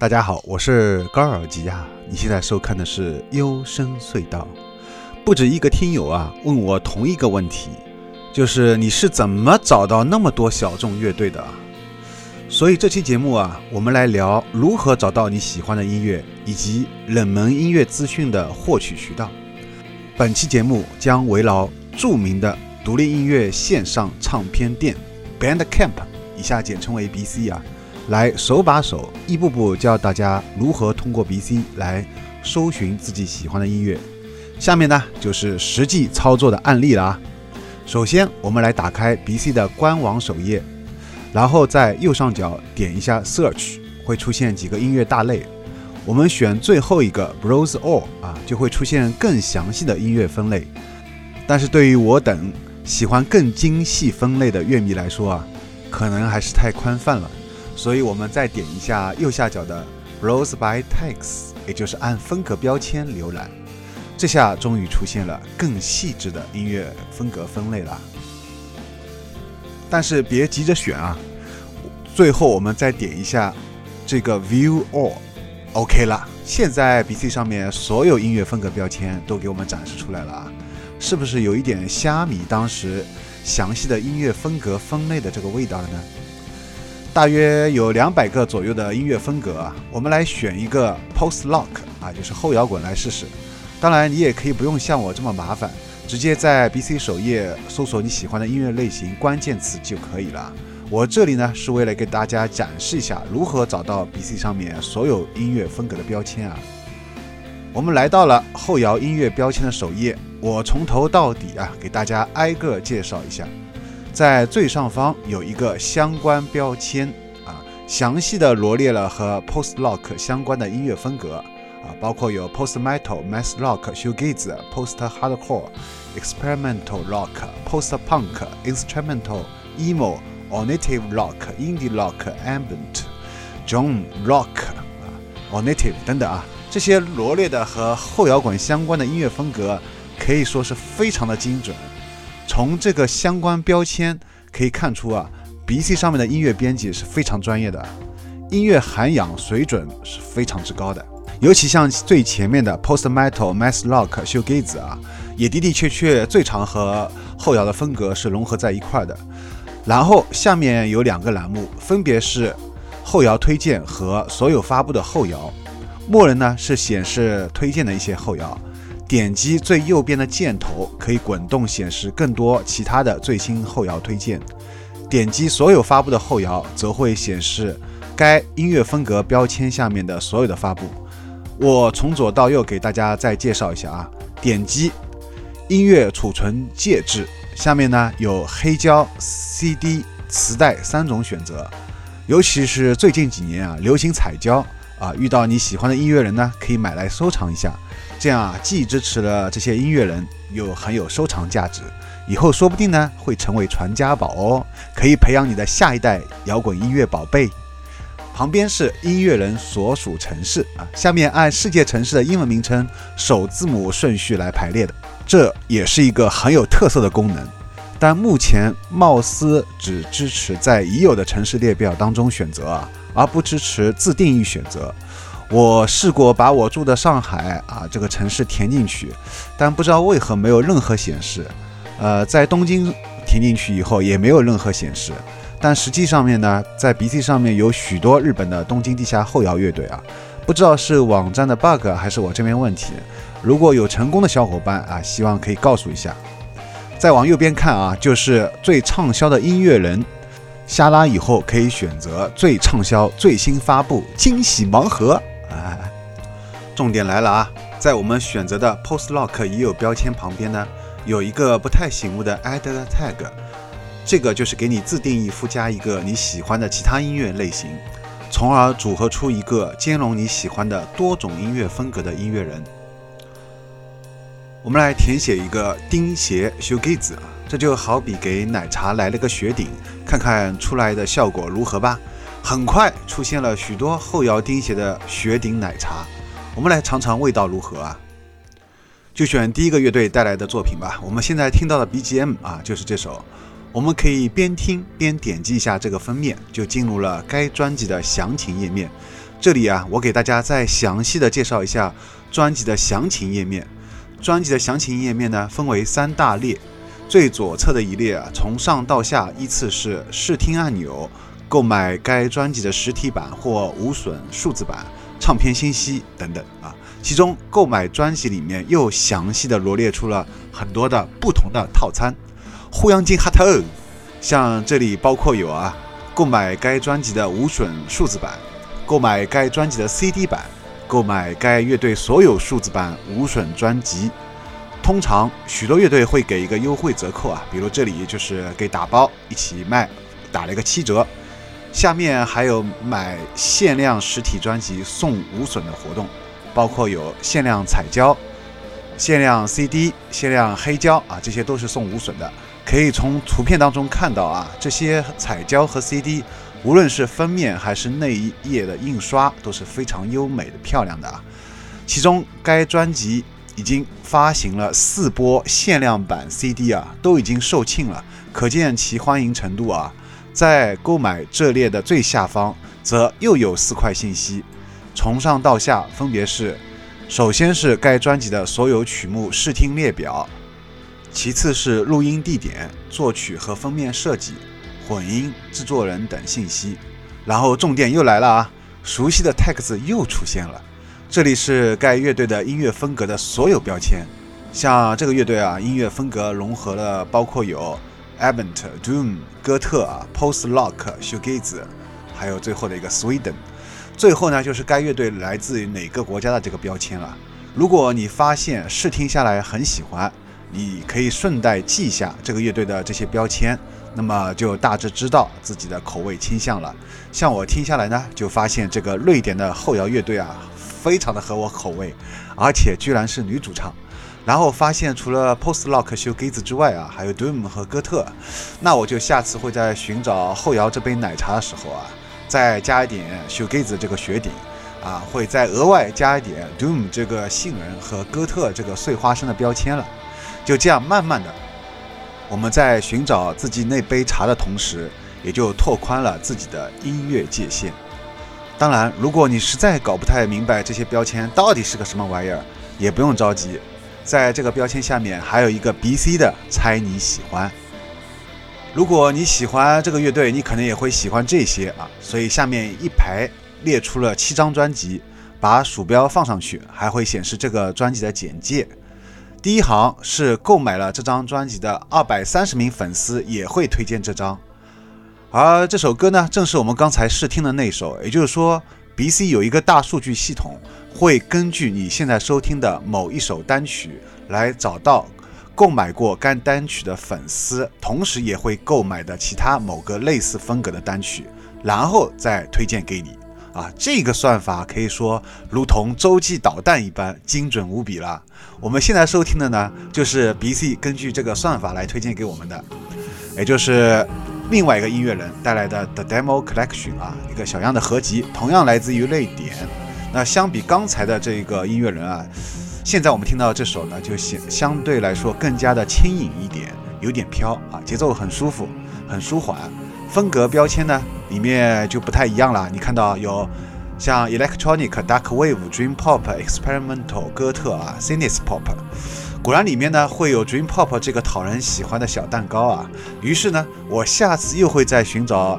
大家好，我是高尔基亚。你现在收看的是幽深隧道。不止一个听友啊问我同一个问题，就是你是怎么找到那么多小众乐队的？所以这期节目啊，我们来聊如何找到你喜欢的音乐，以及冷门音乐资讯的获取渠道。本期节目将围绕著名的独立音乐线上唱片店 Bandcamp，以下简称为 BC 啊。来手把手、一步步教大家如何通过 BC 来搜寻自己喜欢的音乐。下面呢就是实际操作的案例了啊。首先，我们来打开 BC 的官网首页，然后在右上角点一下 Search，会出现几个音乐大类。我们选最后一个 Browse All 啊，就会出现更详细的音乐分类。但是对于我等喜欢更精细分类的乐迷来说啊，可能还是太宽泛了。所以，我们再点一下右下角的 Browse by Tags，也就是按风格标签浏览。这下终于出现了更细致的音乐风格分类了。但是别急着选啊，最后我们再点一下这个 View All，OK 了。现在 BC 上面所有音乐风格标签都给我们展示出来了啊，是不是有一点虾米当时详细的音乐风格分类的这个味道了呢？大约有两百个左右的音乐风格啊，我们来选一个 Post Rock 啊，就是后摇滚来试试。当然，你也可以不用像我这么麻烦，直接在 BC 首页搜索你喜欢的音乐类型关键词就可以了。我这里呢是为了给大家展示一下如何找到 BC 上面所有音乐风格的标签啊。我们来到了后摇音乐标签的首页，我从头到底啊给大家挨个介绍一下。在最上方有一个相关标签啊，详细的罗列了和 Post Rock 相关的音乐风格啊，包括有 Post Metal、Mass Rock、Shoegaze、Post Hardcore、Experimental Rock、Post Punk、Instrumental、Emo、Alternative Rock、Indie rock、ambient、john rock 啊、Alternative 等等啊，这些罗列的和后摇滚相关的音乐风格可以说是非常的精准。从这个相关标签可以看出啊，BC 上面的音乐编辑是非常专业的，音乐涵养水准是非常之高的。尤其像最前面的 Post Metal、Math Rock、Shoegaze 啊，也的的确确最常和后摇的风格是融合在一块的。然后下面有两个栏目，分别是后摇推荐和所有发布的后摇。默认呢是显示推荐的一些后摇。点击最右边的箭头，可以滚动显示更多其他的最新后摇推荐。点击所有发布的后摇，则会显示该音乐风格标签下面的所有的发布。我从左到右给大家再介绍一下啊。点击音乐储存介质，下面呢有黑胶、CD、磁带三种选择。尤其是最近几年啊，流行彩胶啊，遇到你喜欢的音乐人呢，可以买来收藏一下。这样啊，既支持了这些音乐人，又很有收藏价值。以后说不定呢，会成为传家宝哦，可以培养你的下一代摇滚音乐宝贝。旁边是音乐人所属城市啊，下面按世界城市的英文名称首字母顺序来排列的，这也是一个很有特色的功能。但目前貌似只支持在已有的城市列表当中选择啊，而不支持自定义选择。我试过把我住的上海啊这个城市填进去，但不知道为何没有任何显示。呃，在东京填进去以后也没有任何显示。但实际上面呢，在 BC 上面有许多日本的东京地下后摇乐队啊，不知道是网站的 bug 还是我这边问题。如果有成功的小伙伴啊，希望可以告诉一下。再往右边看啊，就是最畅销的音乐人。下拉以后可以选择最畅销、最新发布惊喜盲盒。重点来了啊！在我们选择的 Post Lock 已有标签旁边呢，有一个不太醒目的 Add Tag，这个就是给你自定义附加一个你喜欢的其他音乐类型。从而组合出一个兼容你喜欢的多种音乐风格的音乐人。我们来填写一个钉鞋修盖子啊，这就好比给奶茶来了个雪顶，看看出来的效果如何吧。很快出现了许多后摇钉鞋的雪顶奶茶，我们来尝尝味道如何啊？就选第一个乐队带来的作品吧。我们现在听到的 BGM 啊，就是这首。我们可以边听边点击一下这个封面，就进入了该专辑的详情页面。这里啊，我给大家再详细的介绍一下专辑的详情页面。专辑的详情页面呢，分为三大列。最左侧的一列啊，从上到下依次是试听按钮、购买该专辑的实体版或无损数字版、唱片信息等等啊。其中购买专辑里面又详细的罗列出了很多的不同的套餐。互相金哈头，像这里包括有啊，购买该专辑的无损数字版，购买该专辑的 CD 版，购买该乐队所有数字版无损专辑。通常许多乐队会给一个优惠折扣啊，比如这里就是给打包一起卖，打了一个七折。下面还有买限量实体专辑送无损的活动，包括有限量彩胶、限量 CD、限量黑胶啊，这些都是送无损的。可以从图片当中看到啊，这些彩胶和 CD，无论是封面还是内页的印刷都是非常优美的、漂亮的啊。其中该专辑已经发行了四波限量版 CD 啊，都已经售罄了，可见其欢迎程度啊。在购买这列的最下方，则又有四块信息，从上到下分别是：首先是该专辑的所有曲目试听列表。其次是录音地点、作曲和封面设计、混音、制作人等信息，然后重点又来了啊！熟悉的 tags 又出现了，这里是该乐队的音乐风格的所有标签。像这个乐队啊，音乐风格融合了包括有 Avent、doom、哥特啊、post Lock、shoegaze，还有最后的一个 Sweden。最后呢，就是该乐队来自于哪个国家的这个标签了。如果你发现试听下来很喜欢，你可以顺带记下这个乐队的这些标签，那么就大致知道自己的口味倾向了。像我听下来呢，就发现这个瑞典的后摇乐队啊，非常的合我口味，而且居然是女主唱。然后发现除了 Post Rock 修 g a z e 之外啊，还有 Doom 和哥特。那我就下次会在寻找后摇这杯奶茶的时候啊，再加一点修 g a z e 这个雪顶啊，会再额外加一点 Doom 这个杏仁和哥特这个碎花生的标签了。就这样，慢慢的，我们在寻找自己那杯茶的同时，也就拓宽了自己的音乐界限。当然，如果你实在搞不太明白这些标签到底是个什么玩意儿，也不用着急，在这个标签下面还有一个 B、C 的猜你喜欢。如果你喜欢这个乐队，你可能也会喜欢这些啊。所以下面一排列出了七张专辑，把鼠标放上去，还会显示这个专辑的简介。第一行是购买了这张专辑的二百三十名粉丝也会推荐这张，而这首歌呢，正是我们刚才试听的那首。也就是说，B C 有一个大数据系统，会根据你现在收听的某一首单曲来找到购买过该单曲的粉丝，同时也会购买的其他某个类似风格的单曲，然后再推荐给你。啊，这个算法可以说如同洲际导弹一般精准无比了。我们现在收听的呢，就是 B C 根据这个算法来推荐给我们的，也就是另外一个音乐人带来的 The Demo Collection 啊，一个小样的合集，同样来自于瑞典。那相比刚才的这个音乐人啊，现在我们听到这首呢，就显相对来说更加的轻盈一点，有点飘啊，节奏很舒服，很舒缓。风格标签呢，里面就不太一样了。你看到有像 electronic、dark wave、dream pop、experimental、哥特啊、c y n i s pop，果然里面呢会有 dream pop 这个讨人喜欢的小蛋糕啊。于是呢，我下次又会在寻找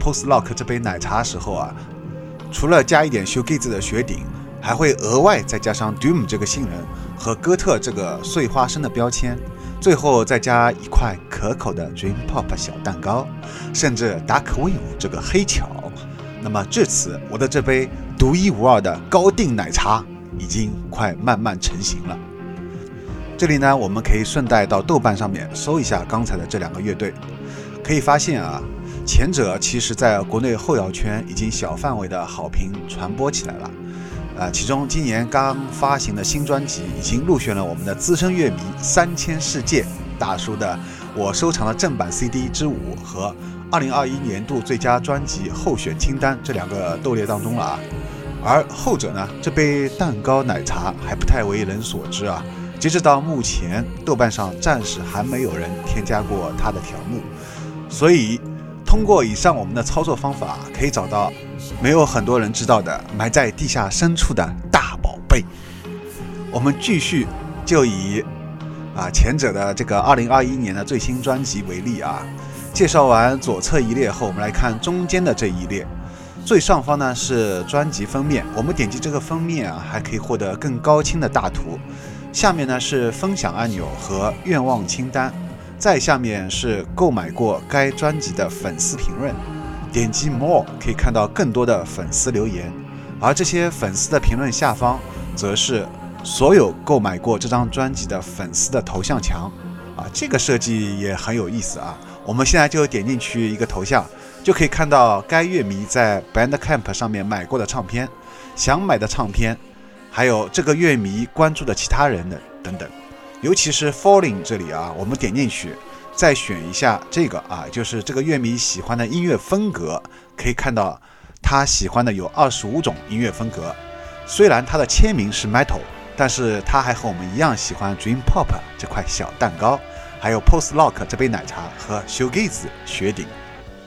Post Lock 这杯奶茶时候啊，除了加一点 s h o g a z e 的雪顶，还会额外再加上 doom 这个杏仁和哥特这个碎花生的标签。最后再加一块可口的 Dream Pop 小蛋糕，甚至 Dark Wave 这个黑巧。那么至此，我的这杯独一无二的高定奶茶已经快慢慢成型了。这里呢，我们可以顺带到豆瓣上面搜一下刚才的这两个乐队，可以发现啊，前者其实在国内后摇圈已经小范围的好评传播起来了。啊，其中今年刚发行的新专辑已经入选了我们的资深乐迷三千世界大叔的我收藏的正版 CD 之五和二零二一年度最佳专辑候选清单这两个斗列当中了啊。而后者呢，这杯蛋糕奶茶还不太为人所知啊。截止到目前，豆瓣上暂时还没有人添加过它的条目，所以通过以上我们的操作方法，可以找到。没有很多人知道的埋在地下深处的大宝贝。我们继续就以啊前者的这个二零二一年的最新专辑为例啊，介绍完左侧一列后，我们来看中间的这一列。最上方呢是专辑封面，我们点击这个封面啊，还可以获得更高清的大图。下面呢是分享按钮和愿望清单，再下面是购买过该专辑的粉丝评论。点击 More 可以看到更多的粉丝留言，而这些粉丝的评论下方，则是所有购买过这张专辑的粉丝的头像墙。啊，这个设计也很有意思啊！我们现在就点进去一个头像，就可以看到该乐迷在 Bandcamp 上面买过的唱片、想买的唱片，还有这个乐迷关注的其他人的等等。尤其是 Falling 这里啊，我们点进去。再选一下这个啊，就是这个乐迷喜欢的音乐风格，可以看到他喜欢的有二十五种音乐风格。虽然他的签名是 Metal，但是他还和我们一样喜欢 Dream Pop 这块小蛋糕，还有 Post Rock 这杯奶茶和 Shoegaze 雪顶。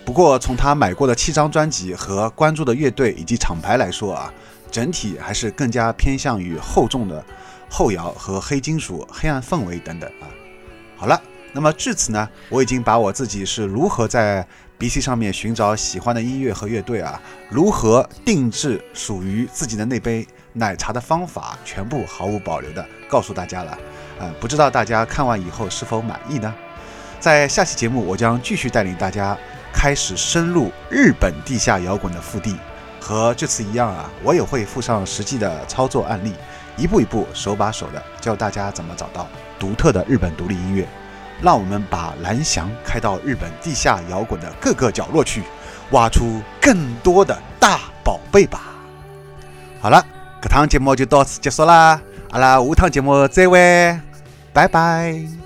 不过从他买过的七张专辑和关注的乐队以及厂牌来说啊，整体还是更加偏向于厚重的后摇和黑金属、黑暗氛围等等啊。好了。那么至此呢，我已经把我自己是如何在 B C 上面寻找喜欢的音乐和乐队啊，如何定制属于自己的那杯奶茶的方法，全部毫无保留的告诉大家了。呃，不知道大家看完以后是否满意呢？在下期节目，我将继续带领大家开始深入日本地下摇滚的腹地，和这次一样啊，我也会附上实际的操作案例，一步一步手把手的教大家怎么找到独特的日本独立音乐。让我们把蓝翔开到日本地下摇滚的各个角落去，挖出更多的大宝贝吧。好了，这趟节目就到此结束啦，阿拉下趟节目再会，拜拜。